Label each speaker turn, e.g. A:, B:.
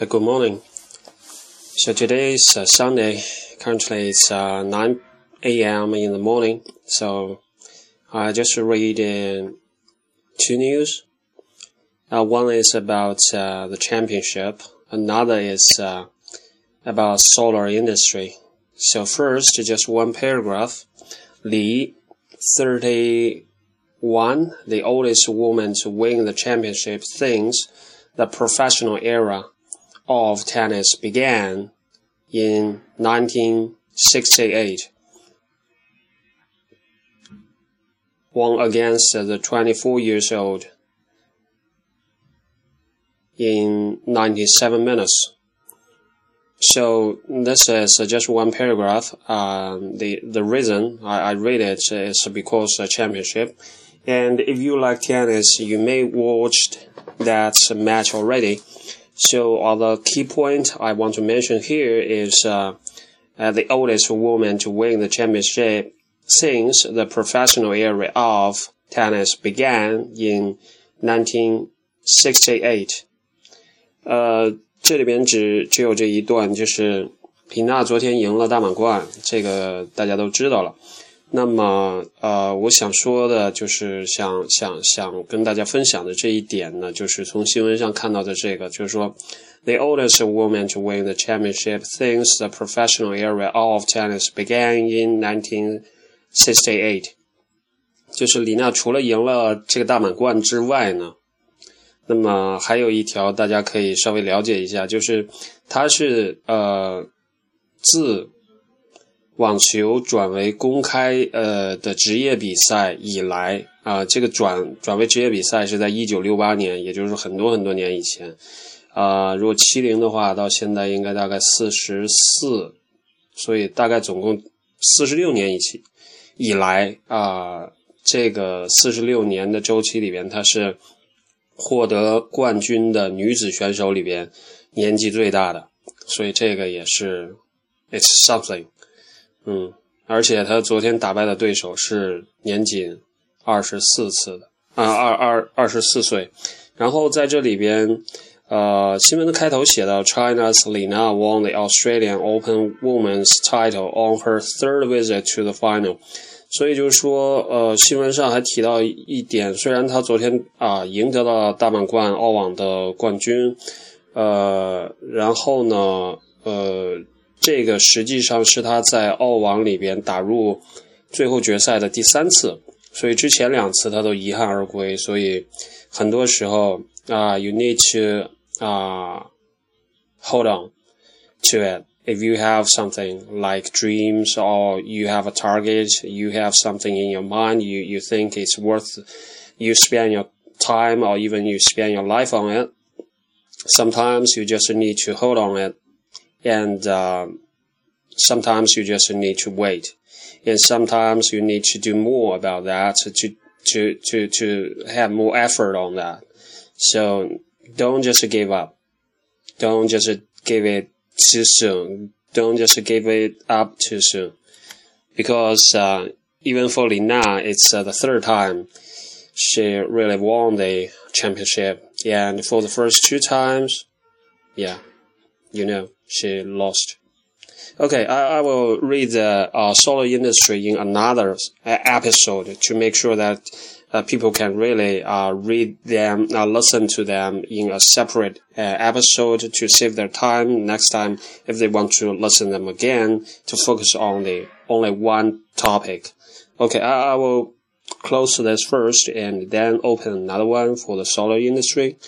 A: Uh, good morning. So today is uh, Sunday. Currently it's uh, 9 a.m. in the morning. So I just read uh, two news. Uh, one is about uh, the championship. Another is about solar industry. So first, just one paragraph. Li, 31, the oldest woman to win the championship, thinks the professional era of tennis began in 1968. Won against the 24 years old in 97 minutes. So this is just one paragraph. Um, the the reason I, I read it is because a championship, and if you like tennis, you may watched that match already. So uh, the key point I want to mention here is uh, uh, the oldest woman to win the championship since the professional era of tennis began in 1968. 呃，这里边只只有这一段，就是皮娜昨天赢了大满贯，这个大家都知道了。 那么，呃，我想说的就是想想想跟大家分享的这一点呢，就是从新闻上看到的这个，就是说，the oldest woman to win the championship since the professional era of tennis began in 1968。就是李娜除了赢了这个大满贯之外呢。那么还有一条，大家可以稍微了解一下，就是她是呃自网球转为公开呃的职业比赛以来啊，这个转转为职业比赛是在一九六八年，也就是很多很多年以前啊。如果七零的话，到现在应该大概四十四，所以大概总共四十六年以起以来啊，这个四十六年的周期里边，它是。获得冠军的女子选手里边，年纪最大的，所以这个也是，it's something，嗯，而且她昨天打败的对手是年仅二十四次的，啊，二二二十四岁，然后在这里边，呃，新闻的开头写到，China's Lina won the Australian Open Women's title on her third visit to the final。所以就是说，呃，新闻上还提到一点，虽然他昨天啊赢得了大满贯澳网的冠军，呃，然后呢，呃，这个实际上是他在澳网里边打入最后决赛的第三次，所以之前两次他都遗憾而归。所以很多时候啊，you need to 啊，hold on to it。if you have something like dreams or you have a target, you have something in your mind, you, you think it's worth you spend your time or even you spend your life on it. Sometimes you just need to hold on it and, uh, sometimes you just need to wait and sometimes you need to do more about that to, to, to, to have more effort on that. So don't just give up. Don't just give it too soon. Don't just give it up too soon. Because uh, even for Li Na, it's uh, the third time she really won the championship. And for the first two times, yeah, you know, she lost. Okay, I, I will read the uh, solar industry in another uh, episode to make sure that uh, people can really uh, read them, uh, listen to them in a separate uh, episode to save their time next time if they want to listen them again to focus on the only one topic. Okay, I, I will close this first and then open another one for the solar industry.